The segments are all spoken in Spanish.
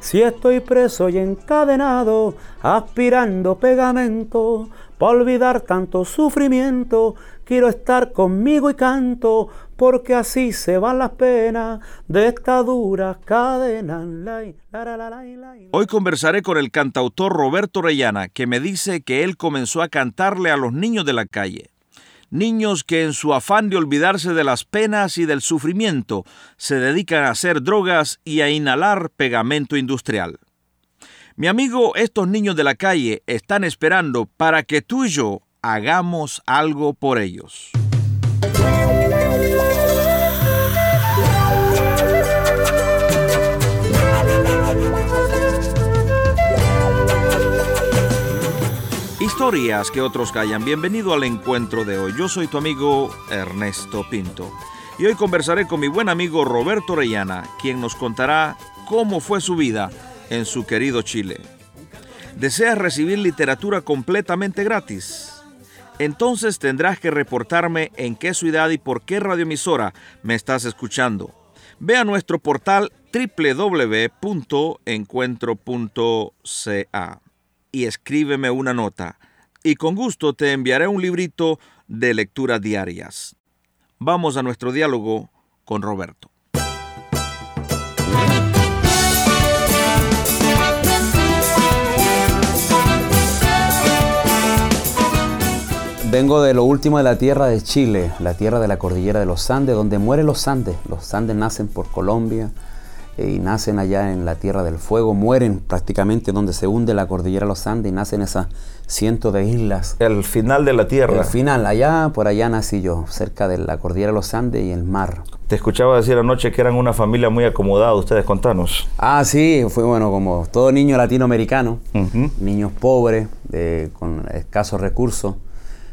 Si estoy preso y encadenado, aspirando pegamento, para olvidar tanto sufrimiento, quiero estar conmigo y canto, porque así se van las penas de esta dura cadena. Hoy conversaré con el cantautor Roberto Orellana, que me dice que él comenzó a cantarle a los niños de la calle niños que en su afán de olvidarse de las penas y del sufrimiento se dedican a hacer drogas y a inhalar pegamento industrial. Mi amigo, estos niños de la calle están esperando para que tú y yo hagamos algo por ellos. Historias que otros callan. Bienvenido al encuentro de hoy. Yo soy tu amigo Ernesto Pinto. Y hoy conversaré con mi buen amigo Roberto Orellana, quien nos contará cómo fue su vida en su querido Chile. ¿Deseas recibir literatura completamente gratis? Entonces tendrás que reportarme en qué ciudad y por qué radioemisora me estás escuchando. Ve a nuestro portal www.encuentro.ca y escríbeme una nota, y con gusto te enviaré un librito de lecturas diarias. Vamos a nuestro diálogo con Roberto. Vengo de lo último de la tierra de Chile, la tierra de la cordillera de los Andes, donde mueren los Andes. Los Andes nacen por Colombia, y nacen allá en la Tierra del Fuego, mueren prácticamente donde se hunde la cordillera de los Andes y nacen esas cientos de islas. El final de la Tierra. El final, allá, por allá nací yo, cerca de la cordillera de los Andes y el mar. Te escuchaba decir anoche que eran una familia muy acomodada, ustedes contanos. Ah, sí, fue bueno, como todo niño latinoamericano, niños pobres, con escasos recursos.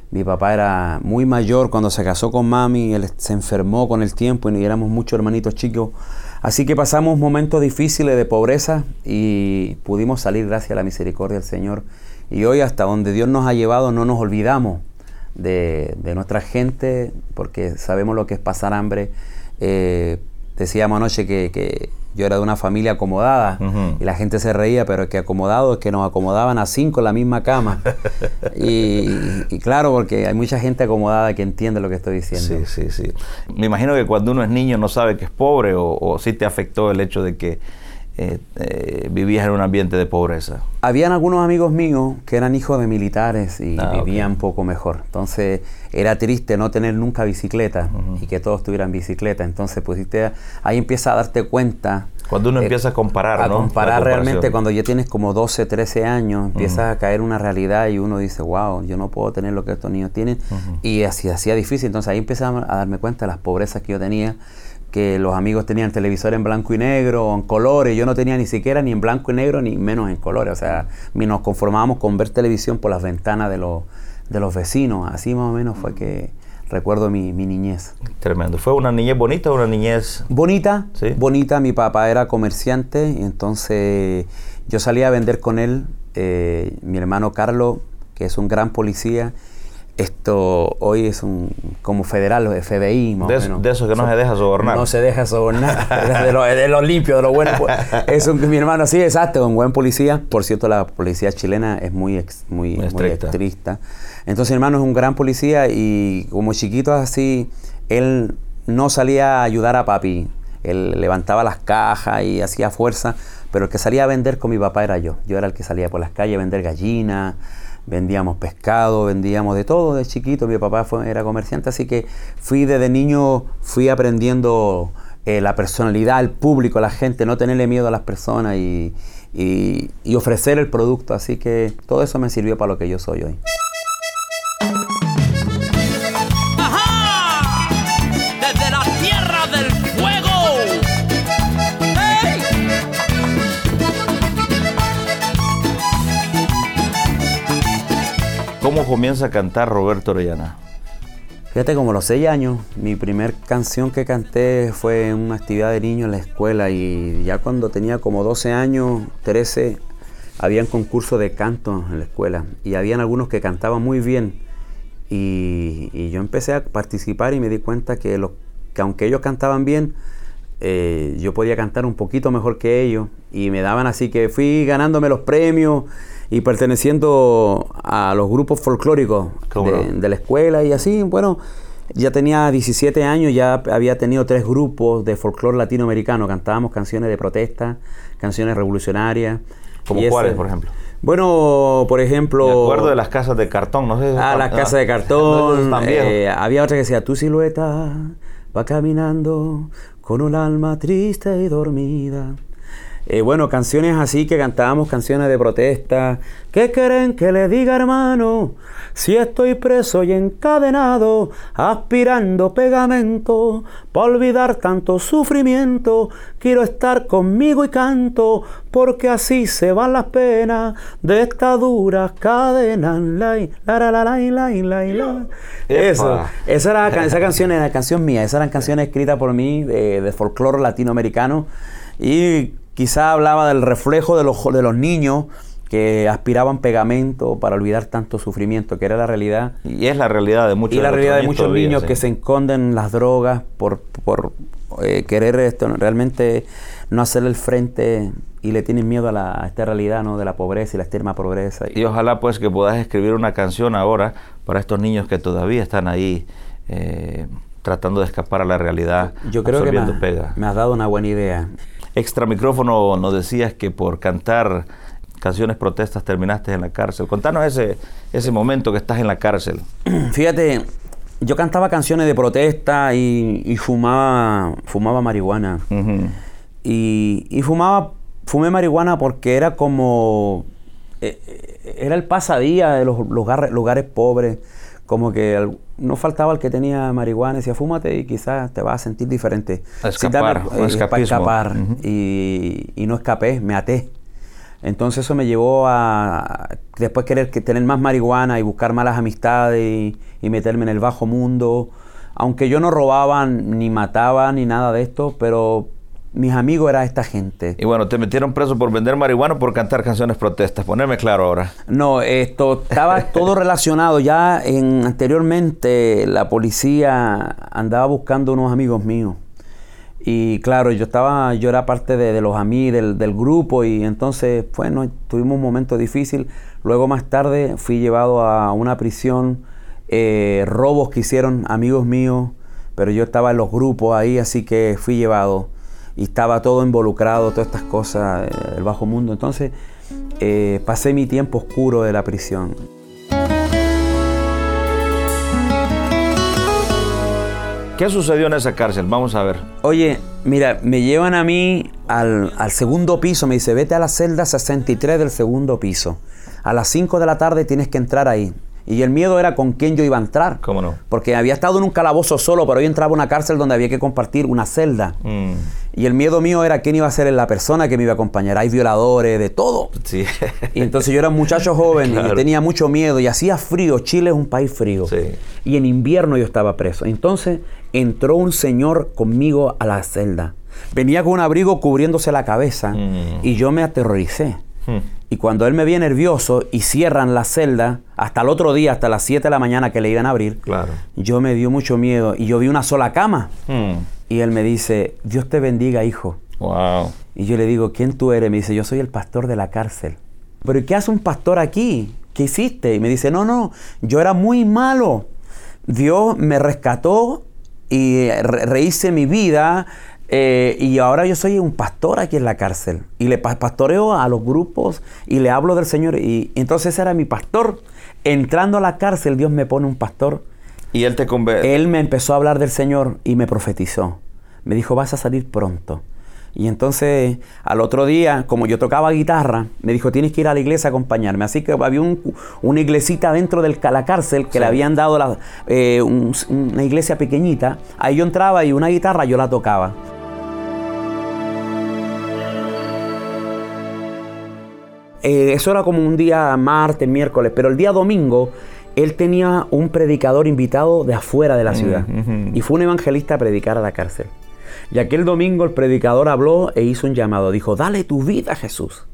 Mi papá era muy mayor cuando se casó con mami, él se enfermó con el tiempo y éramos muchos hermanitos chicos Así que pasamos momentos difíciles de pobreza y pudimos salir gracias a la misericordia del Señor. Y hoy hasta donde Dios nos ha llevado no nos olvidamos de, nuestra gente porque sabemos lo que es pasar hambre. Eh, decíamos anoche que yo era de una familia acomodada y la gente se reía, pero es que acomodado es que nos acomodaban a cinco en la misma cama. y, claro, porque hay mucha gente acomodada que entiende lo que estoy diciendo. Sí, sí, sí. Me imagino que cuando uno es niño no sabe que es pobre o, o sí te afectó el hecho de que eh, eh, vivías en un ambiente de pobreza? Habían algunos amigos míos que eran hijos de militares y ah, vivían poco mejor. Entonces era triste no tener nunca bicicleta y que todos tuvieran bicicleta. Entonces pues ahí empieza a darte cuenta. Cuando uno eh, empieza a comparar, a comparar realmente cuando ya tienes como 12, 13 años, empieza a caer una realidad y uno dice, wow, yo no puedo tener lo que estos niños tienen. Y así hacía difícil. Entonces ahí empieza a darme cuenta de las pobrezas que yo tenía que los amigos tenían televisor en blanco y negro o en colores. Yo no tenía ni siquiera ni en blanco y negro ni menos en colores. O sea, nos conformábamos con ver televisión por las ventanas de los, de los vecinos. Así más o menos fue que recuerdo mi, niñez. Tremendo. ¿Fue una niñez bonita o una niñez...? Bonita, ¿Sí? bonita. Mi papá era comerciante y entonces yo salía a vender con él. Eh, mi hermano Carlos, que es un gran policía, esto hoy es un como federal, FBI. Más de, eso, de eso que no se deja sobornar. No se deja sobornar. de, lo, de lo limpio, de lo bueno. Pues. Es un, mi hermano, sí, exacto, un buen policía. Por cierto, la policía chilena es muy, muy, muy, estricta. Entonces, mi hermano es un gran policía y como chiquito así, él no salía a ayudar a papi. Él levantaba las cajas y hacía fuerza, pero el que salía a vender con mi papá era yo. Yo era el que salía por las calles a vender gallinas vendíamos pescado, vendíamos de todo de chiquito, mi papá fue, era comerciante, así que fui desde niño, fui aprendiendo eh, la personalidad, el público, la gente, no tenerle miedo a las personas y, y ofrecer el producto, así que todo eso me sirvió para lo que yo soy hoy. Comienza a cantar Roberto Orellana? Fíjate, como los seis años, mi primer canción que canté fue en una actividad de niños en la escuela y ya cuando tenía como 12 años, 13, habían concursos de canto en la escuela y habían algunos que cantaban muy bien y, yo empecé a participar y me di cuenta que, que aunque ellos cantaban bien, eh, yo podía cantar un poquito mejor que ellos y me daban así que fui ganándome los premios y perteneciendo a los grupos folclóricos de, la escuela y así, bueno, ya tenía 17 años, ya había tenido tres grupos de folclore latinoamericano, cantábamos canciones de protesta, canciones revolucionarias. ¿Como cuáles, por ejemplo? Bueno, por ejemplo... Me acuerdo de las casas de cartón, no sé Ah, las casas de cartón. Eh, había otra que decía, tu silueta va caminando con un alma triste y dormida. Eh, bueno, canciones así que cantábamos, canciones de protesta. ¿Qué quieren que le diga, hermano? Si estoy preso y encadenado, aspirando pegamento, para olvidar tanto sufrimiento, quiero estar conmigo y canto, porque así se van las penas de estas duras cadenas. La, la, la, la, la, la, la. Eso, esa, era, esa canción era canción mía, esas eran canciones escritas por mí de, de folclore latinoamericano. Y Quizá hablaba del reflejo de los, de los niños que aspiraban pegamento para olvidar tanto sufrimiento, que era la realidad. Y es la realidad de muchos Y la realidad de muchos niños que se esconden las drogas por, por eh, querer esto, realmente no hacerle el frente y le tienen miedo a, la, esta realidad ¿no? de la pobreza y la extrema pobreza. Y ojalá pues que puedas escribir una canción ahora para estos niños que todavía están ahí eh, tratando de escapar a la realidad. Yo creo que me has dado una buena idea. Extra micrófono nos decías que por cantar canciones protestas terminaste en la cárcel. Contanos ese, ese momento que estás en la cárcel. Fíjate, yo cantaba canciones de protesta y, fumaba, fumaba marihuana. y, fumaba, fumé marihuana porque era como, eh, eh, era el pasadía de los lugares, lugares pobres como que no faltaba el que tenía marihuana y decía, fúmate y quizás te vas a sentir diferente. escapar, para escapar. y, no escapé, me até. Entonces eso me llevó a después querer tener más marihuana y buscar malas amistades y, y meterme en el bajo mundo. Aunque yo no robaba ni mataba ni nada de esto, pero mis amigos era esta gente. Y bueno, te metieron preso por vender marihuana o por cantar canciones protestas. Ponerme claro ahora. No, esto estaba todo relacionado. Ya en, anteriormente la policía andaba buscando unos amigos míos. Y claro, yo estaba, yo era parte de, los amigos del, grupo y entonces, bueno, tuvimos un momento difícil. Luego más tarde fui llevado a una prisión, eh, robos que hicieron amigos míos, pero yo estaba en los grupos ahí, así que fui llevado y estaba todo involucrado, todas estas cosas, eh, el bajo mundo. Entonces eh, pasé mi tiempo oscuro de la prisión. ¿Qué sucedió en esa cárcel? Vamos a ver. Oye, mira, me llevan a mí al, al, segundo piso, me dice, vete a la celda 63 del segundo piso. A las 5 de la tarde tienes que entrar ahí. Y el miedo era con quién yo iba a entrar. ¿Cómo no? Porque había estado en un calabozo solo, pero hoy entraba a una cárcel donde había que compartir una celda. Mm. Y el miedo mío era quién iba a ser la persona que me iba a acompañar. Hay violadores, de todo. Sí. Y entonces yo era un muchacho joven y tenía mucho miedo y hacía frío. Chile es un país frío. Sí. Y en invierno yo estaba preso. Entonces entró un señor conmigo a la celda. Venía con un abrigo cubriéndose la cabeza mm. y yo me aterroricé. Hmm. Y cuando él me ve nervioso y cierran la celda, hasta el otro día, hasta las 7 de la mañana que le iban a abrir, claro. yo me dio mucho miedo y yo vi una sola cama. Hmm. Y él me dice, Dios te bendiga, hijo. Wow. Y yo le digo, ¿quién tú eres? Me dice, yo soy el pastor de la cárcel. ¿Pero qué hace un pastor aquí? ¿Qué hiciste? Y me dice, no, no, yo era muy malo. Dios me rescató y rehice mi vida, eh, y ahora yo soy un pastor aquí en la cárcel. Y le pastoreo a los grupos y le hablo del Señor. Y entonces era mi pastor. Entrando a la cárcel, Dios me pone un pastor. Y él te convence. Él me empezó a hablar del Señor y me profetizó. Me dijo, vas a salir pronto. Y entonces al otro día, como yo tocaba guitarra, me dijo, tienes que ir a la iglesia a acompañarme. Así que había una iglesita dentro de la cárcel que le habían dado eh, una iglesia pequeñita. Ahí yo entraba y una guitarra yo la tocaba. Eh, eso era como un día martes, miércoles, pero el día domingo él tenía un predicador invitado de afuera de la ciudad y fue un evangelista a predicar a la cárcel. Y aquel domingo el predicador habló e hizo un llamado, dijo, dale tu vida a Jesús.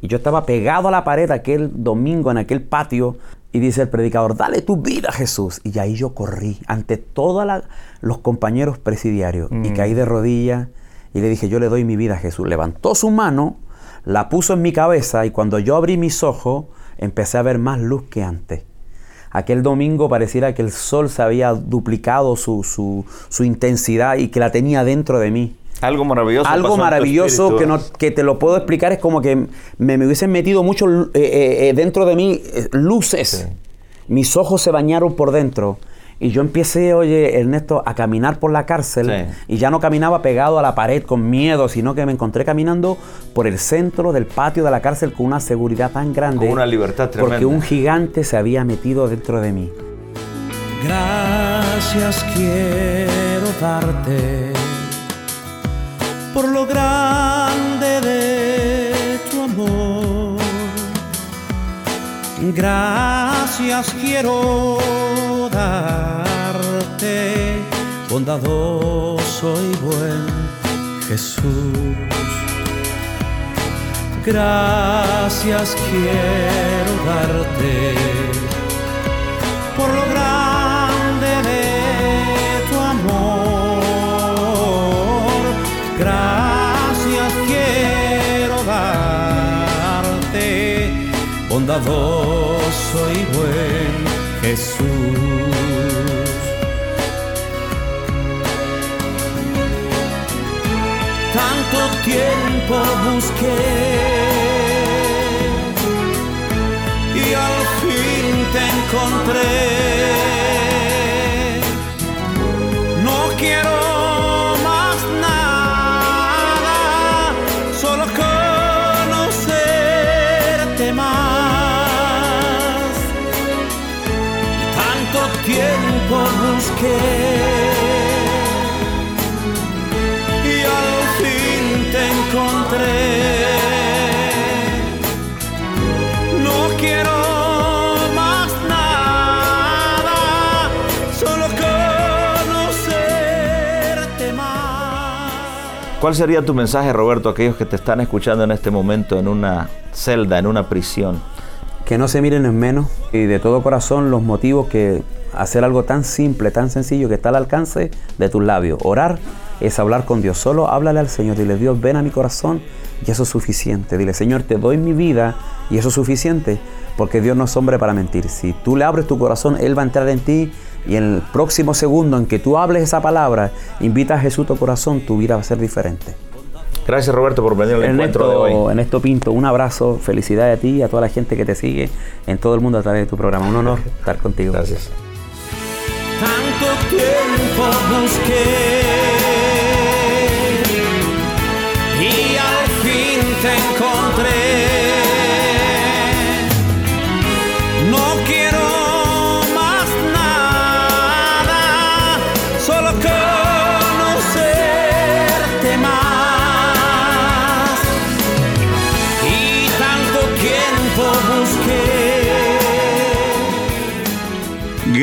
Y yo estaba pegado a la pared aquel domingo en aquel patio y dice el predicador, dale tu vida a Jesús. Y ahí yo corrí ante todos los compañeros presidiarios y caí de rodillas y le dije, yo le doy mi vida a Jesús. Levantó su mano, la puso en mi cabeza y cuando yo abrí mis ojos empecé a ver más luz que antes. Aquel domingo pareciera que el sol se había duplicado su, su intensidad y que la tenía dentro de mí. Algo maravilloso. Algo maravilloso que, no, que te lo puedo explicar es como que me, me hubiesen metido mucho eh, eh, eh, dentro de mí luces. Mis ojos se bañaron por dentro. Y yo empecé, oye, Ernesto, a caminar por la cárcel y ya no caminaba pegado a la pared con miedo, sino que me encontré caminando por el centro del patio de la cárcel con una seguridad tan grande. Con una libertad tremenda. Porque un gigante se había metido dentro de mí. Gracias quiero darte por lo grande de tu amor. Gracias quiero darte, bondadoso y buen Jesús. Gracias quiero darte por lo grande de tu amor. Gracias quiero darte, bondadoso y buen Jesús. Tanto tiempo busqué y al fin te encontré. Busqué y al fin te encontré. No quiero más nada, solo conocerte más. ¿Cuál sería tu mensaje, Roberto, a aquellos que te están escuchando en este momento en una celda, en una prisión? Que no se miren en menos y de todo corazón los motivos que hacer algo tan simple, tan sencillo que está al alcance de tus labios. Orar es hablar con Dios. Solo háblale al Señor. Dile, Dios, ven a mi corazón y eso es suficiente. Dile, Señor, te doy mi vida y eso es suficiente porque Dios no es hombre para mentir. Si tú le abres tu corazón, Él va a entrar en ti y en el próximo segundo en que tú hables esa palabra, invita a Jesús a tu corazón, tu vida va a ser diferente. Gracias, Roberto, por venir al encuentro de hoy. Ernesto Pinto, un abrazo, felicidades a ti y a toda la gente que te sigue en todo el mundo a través de tu programa. Un honor estar contigo. Gracias. Tanto tiempo busqué